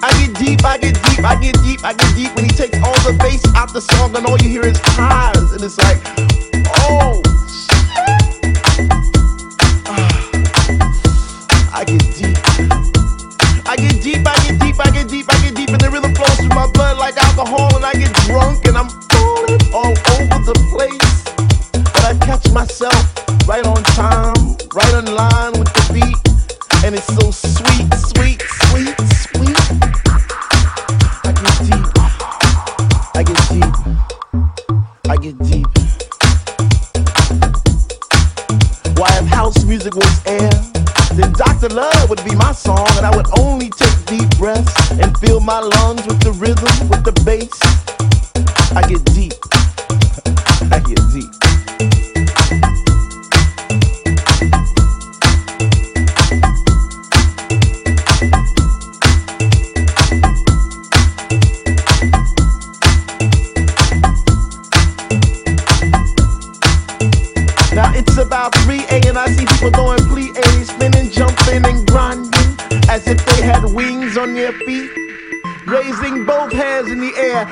I get deep, I get deep, I get deep, I get deep when he takes all the bass out the song and all you hear is highs and it's like, oh. Ah, I get deep. I get deep, I get deep, I get deep, I get deep, and the rhythm flows through my blood like alcohol, and I get drunk and I'm falling all over the place. But I catch myself right on time, right in line with the beat, and it's so sweet, sweet, sweet. Music was air, then Dr. Love would be my song, and I would only take deep breaths and fill my lungs with the rhythm, with the bass. I get deep.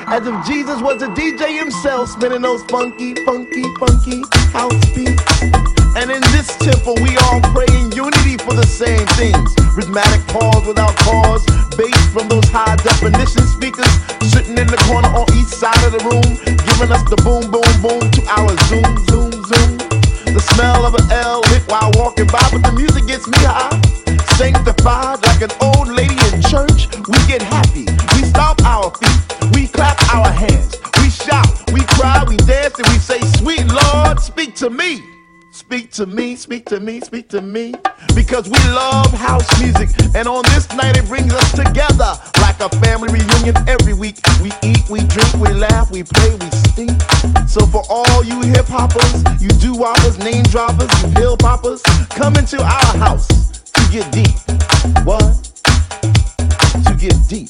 As if Jesus was a DJ himself, spinning those funky, funky, funky house beats. And in this temple, we all pray in unity for the same things. Rhythmic pause without cause, bass from those high definition speakers sitting in the corner on each side of the room, giving us the boom, boom, boom to our zoom, zoom, zoom. The smell of an L lit while walking by, but the music gets me high. Sanctified like an old lady to me. Speak to me, speak to me, speak to me. Because we love house music. And on this night, it brings us together like a family reunion every week. We eat, we drink, we laugh, we play, we sing. So for all you hip hoppers, you do whoppers, name droppers, you hill poppers, come into our house to get deep. What? To get deep.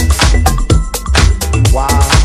Why?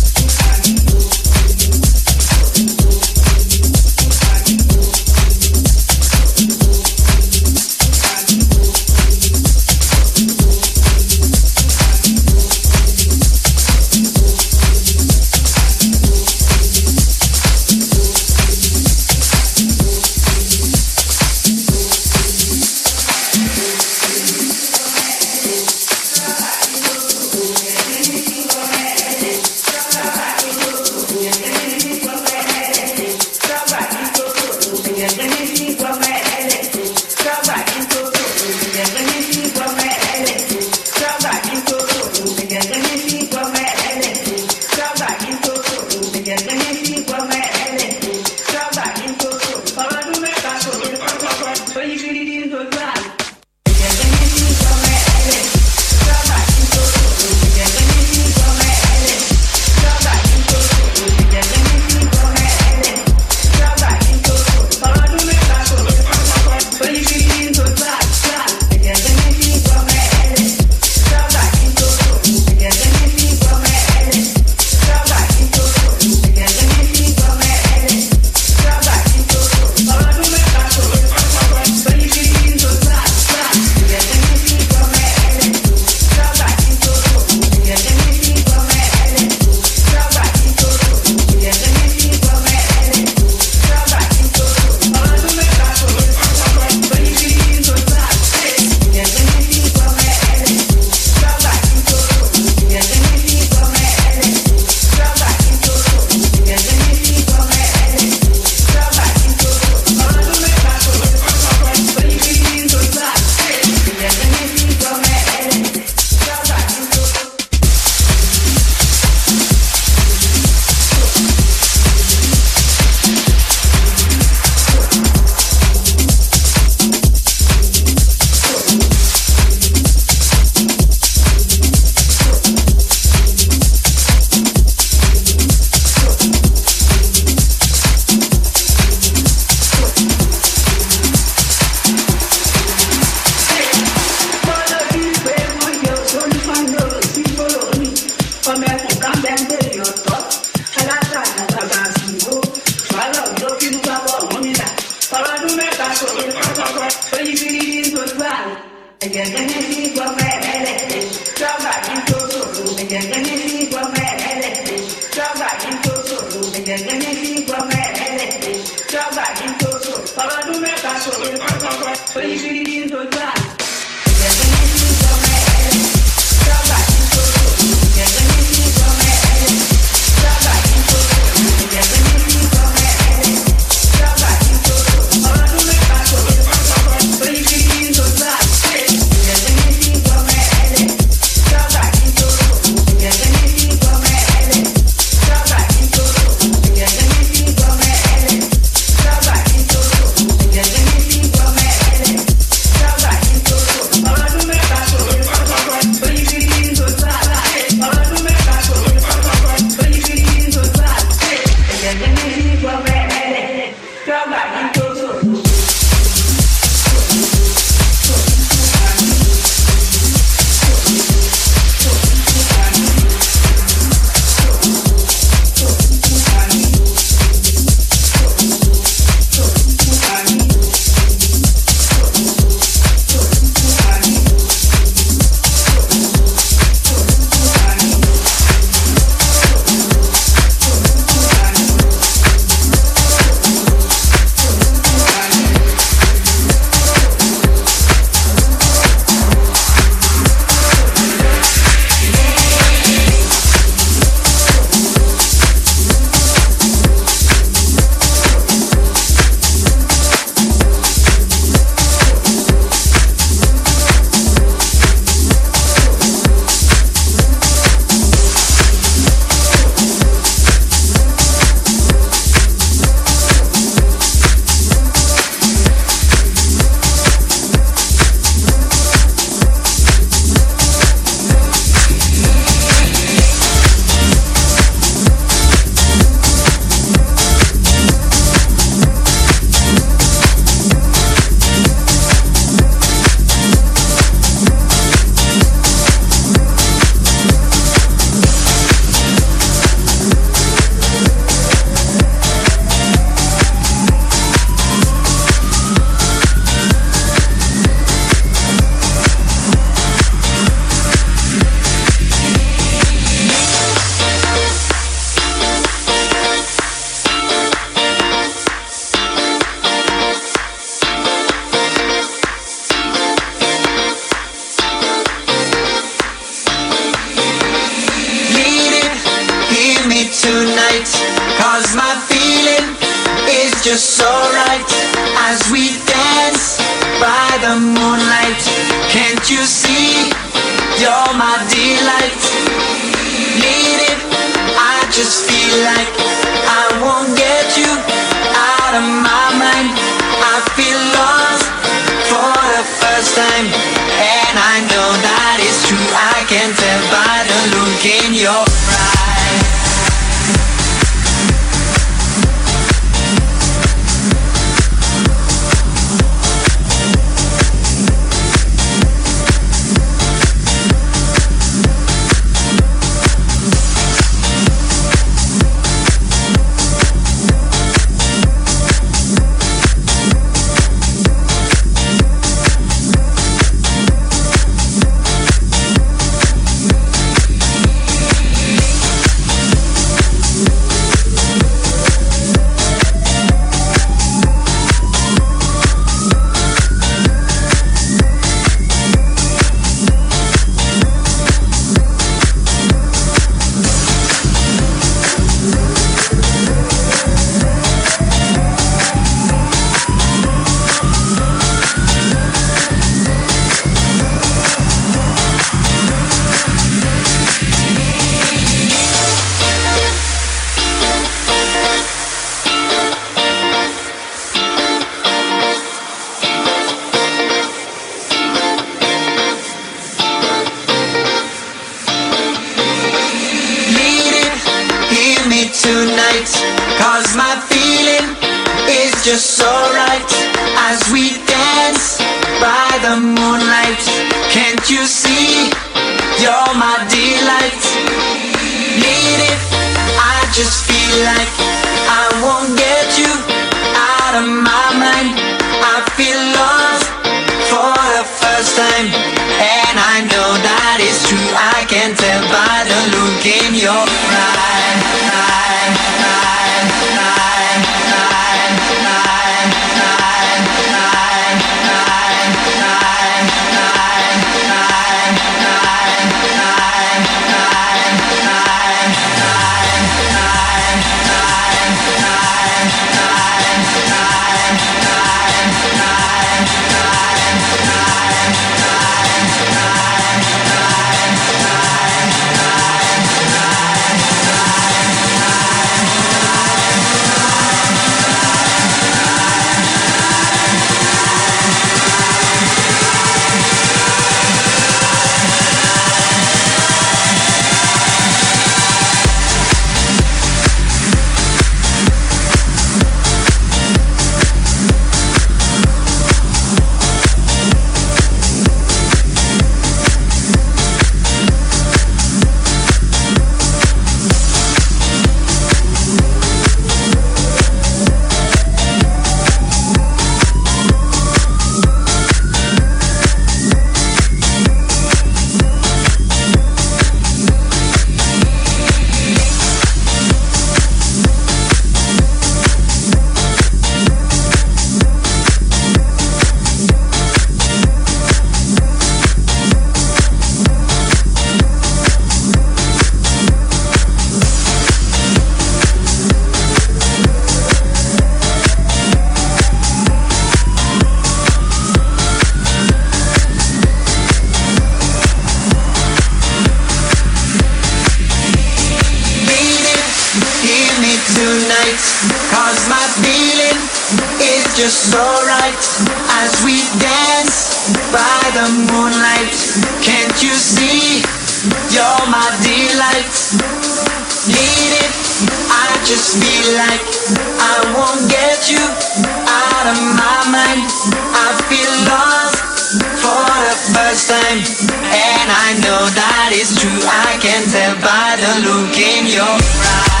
Time, and I know that is true. I can tell by the look in your eyes.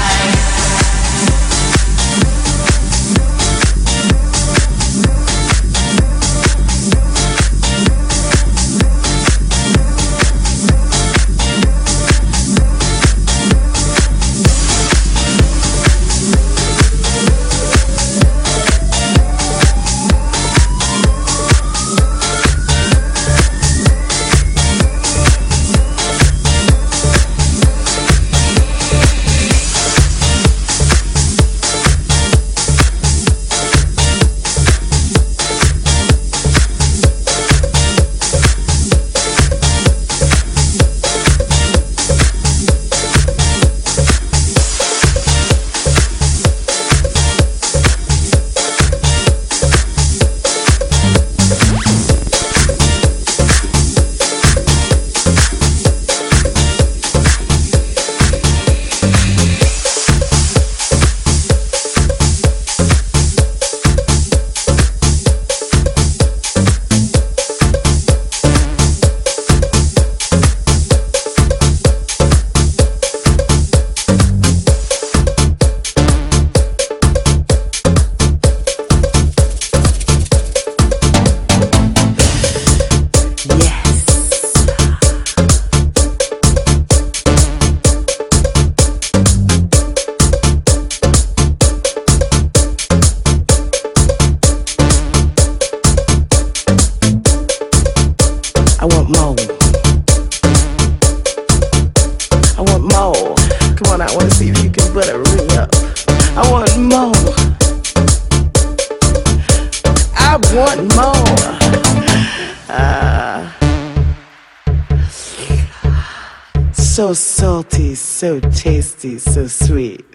So salty, so tasty, so sweet.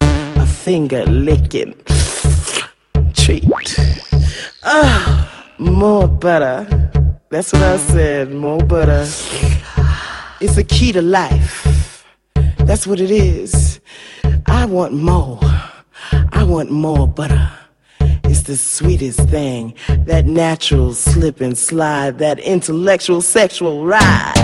A finger licking treat. Ah, more butter. That's what I said, more butter. It's the key to life. That's what it is. I want more. I want more butter. It's the sweetest thing. That natural slip and slide, that intellectual sexual ride.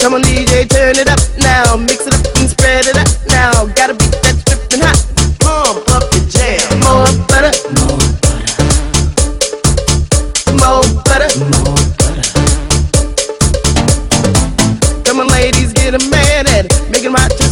Come on, DJ, turn it up now. Mix it up and spread it out now. Gotta beat that dripping hot. Pump up the jam. More butter. More butter. More butter. More butter. Come on, ladies, get a man at it.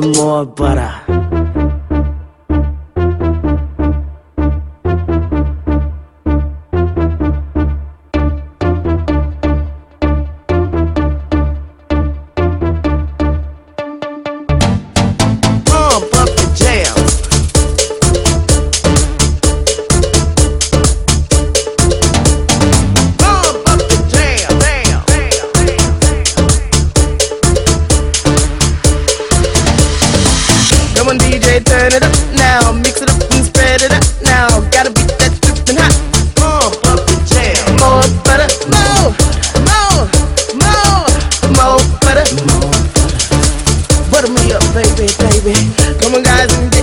More, more, baby. Come on, guys, and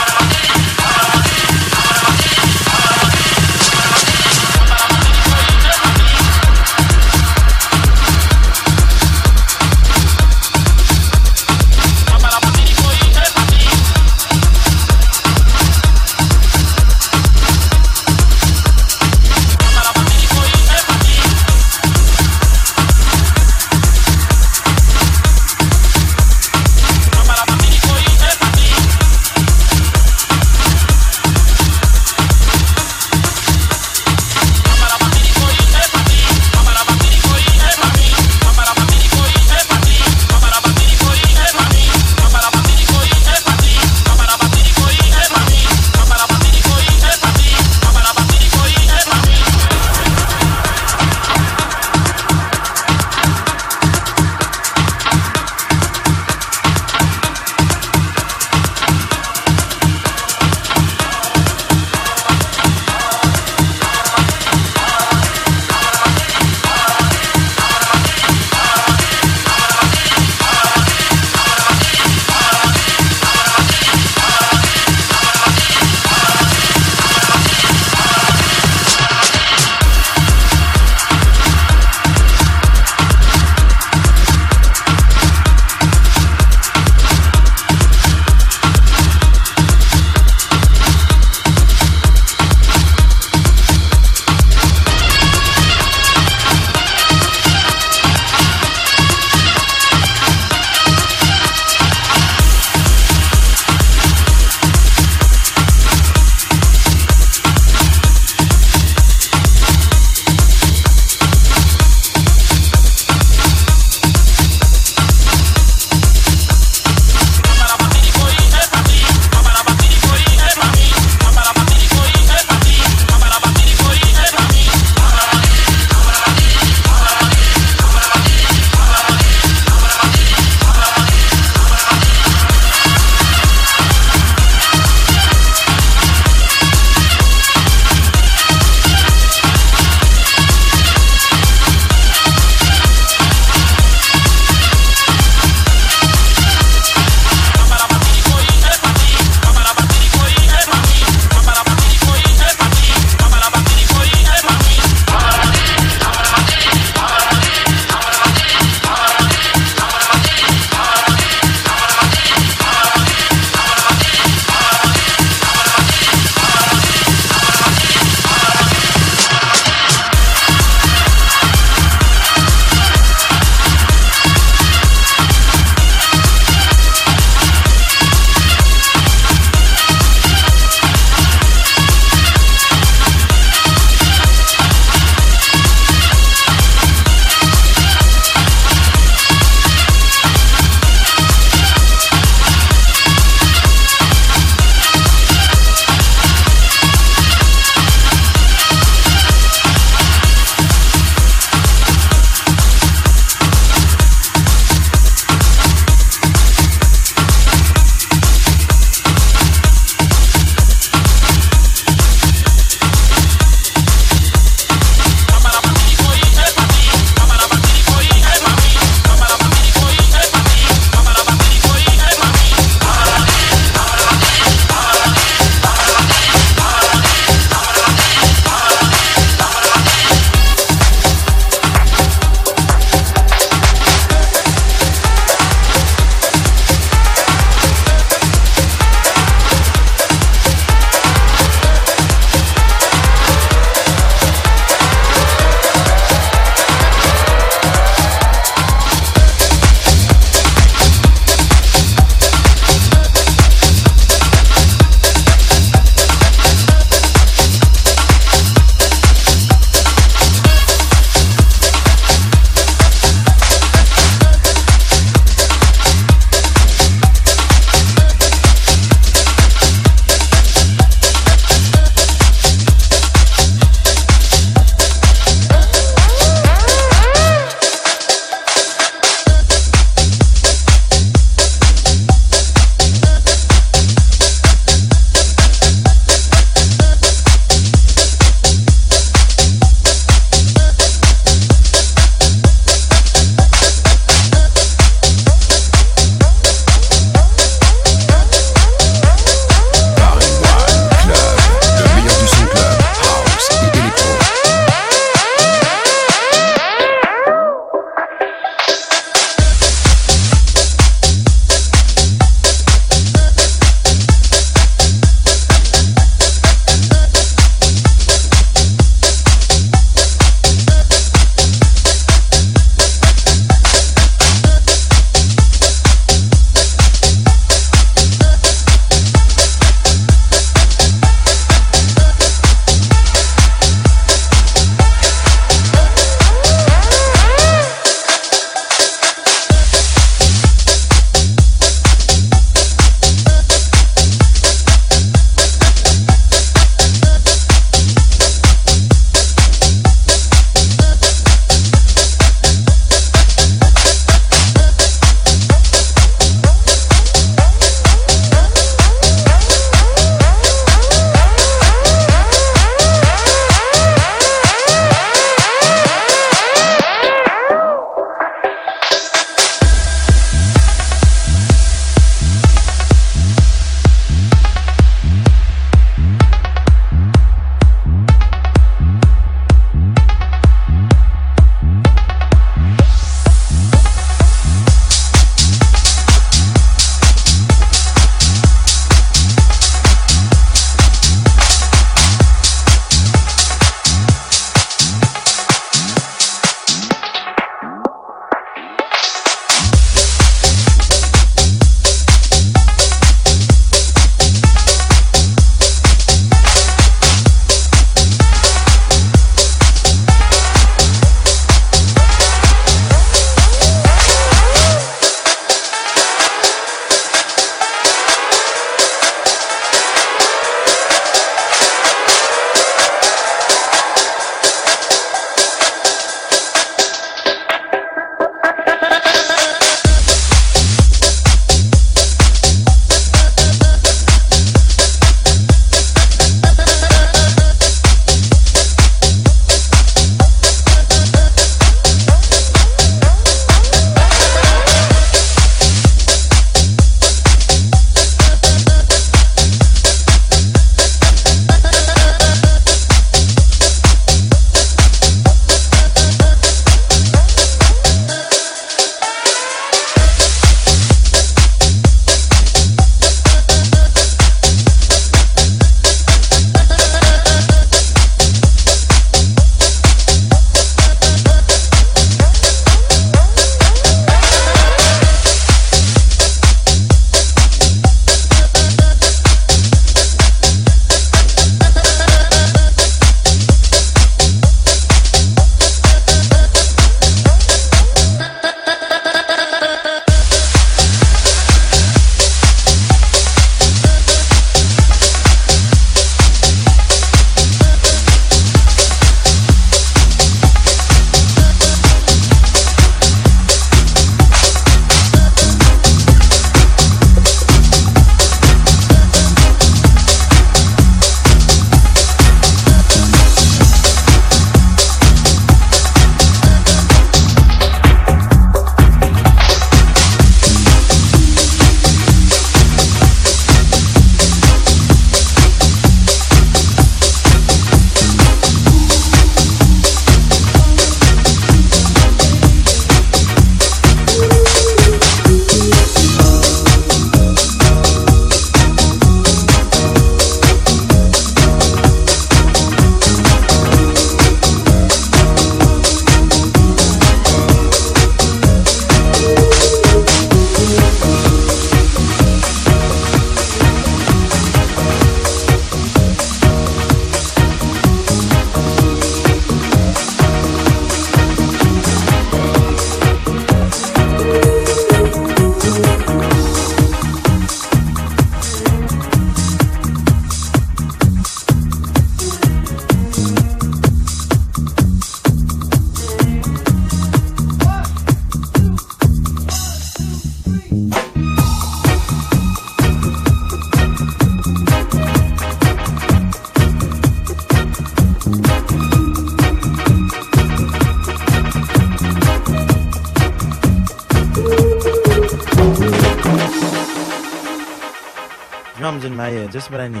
what I need.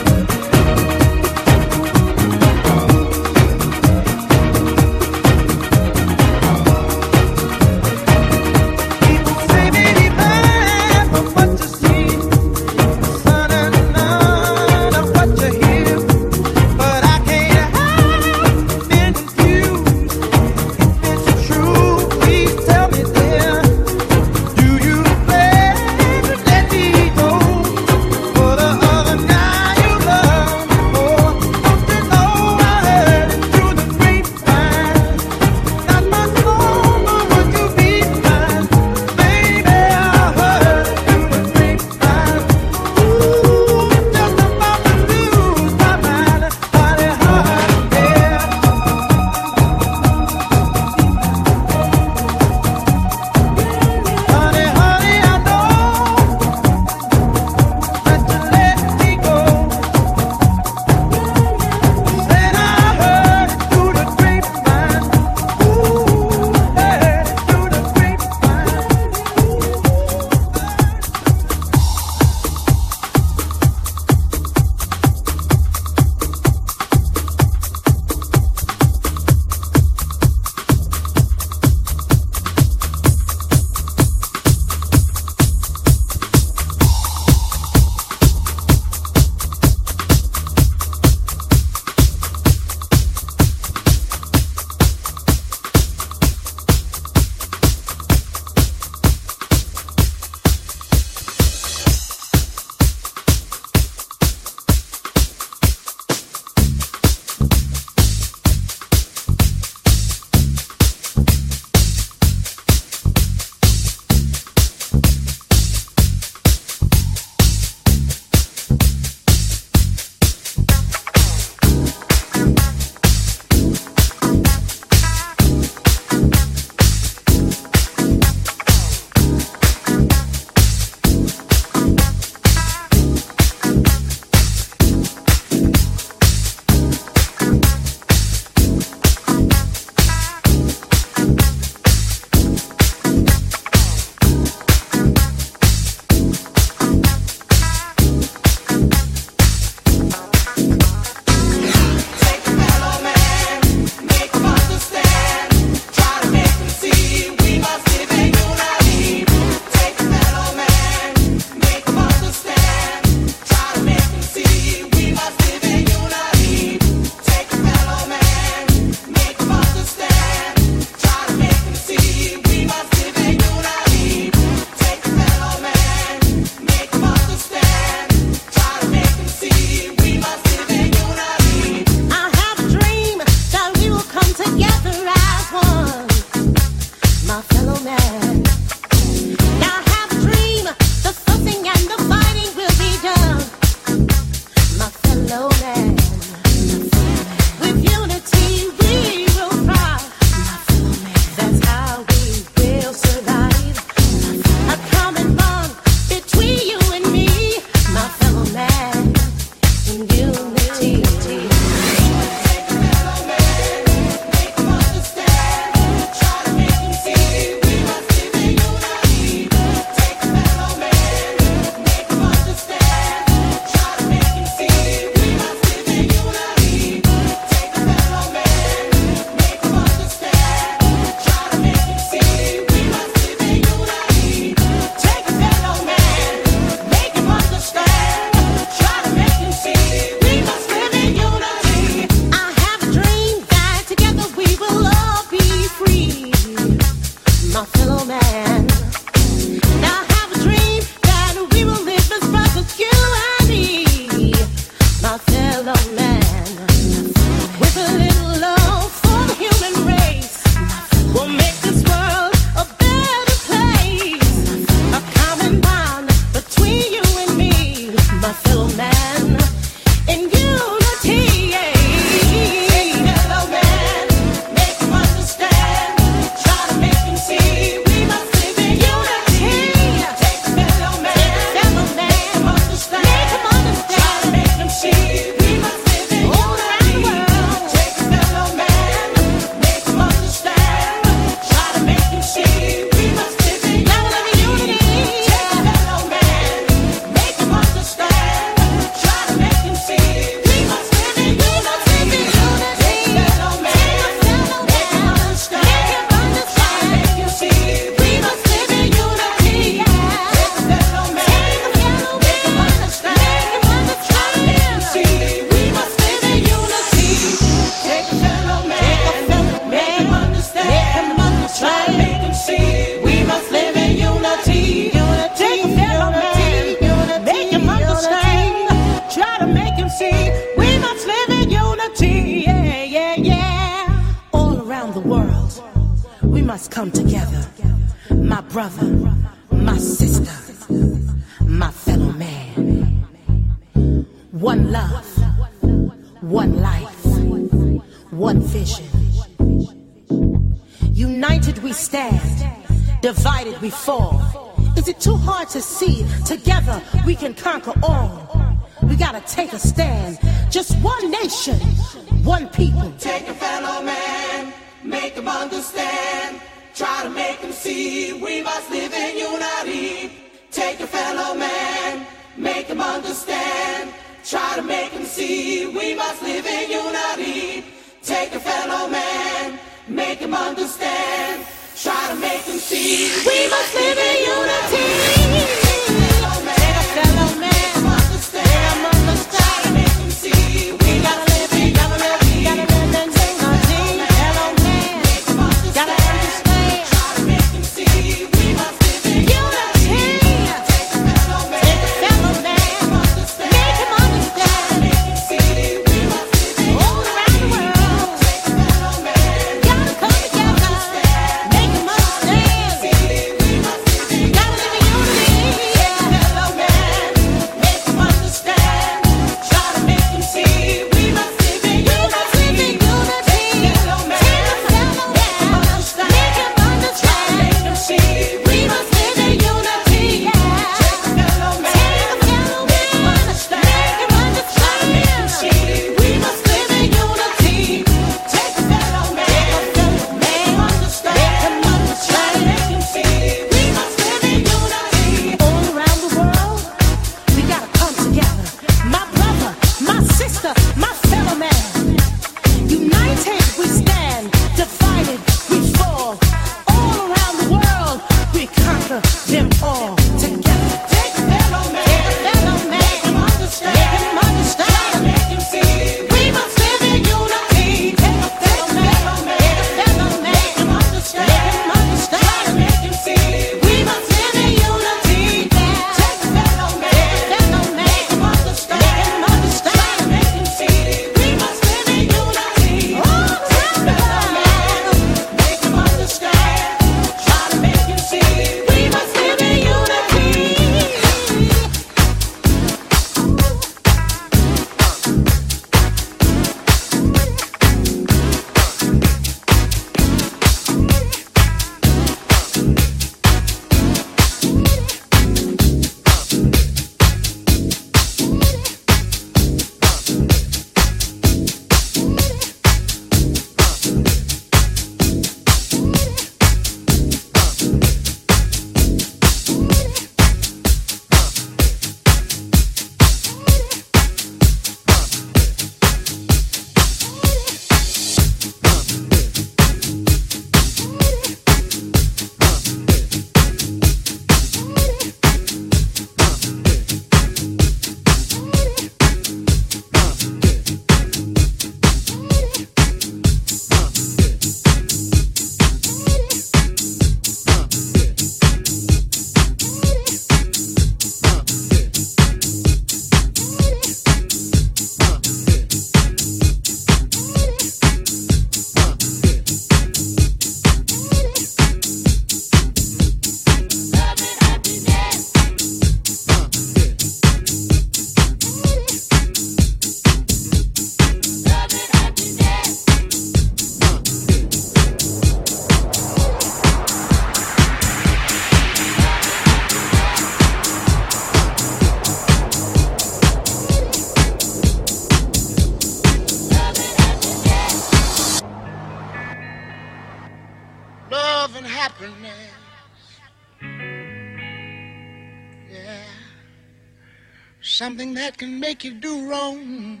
can make you do wrong,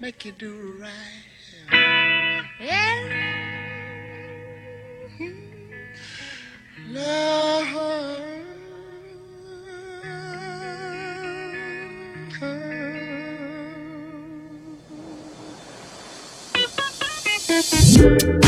make you do right. Yeah. Love. Thank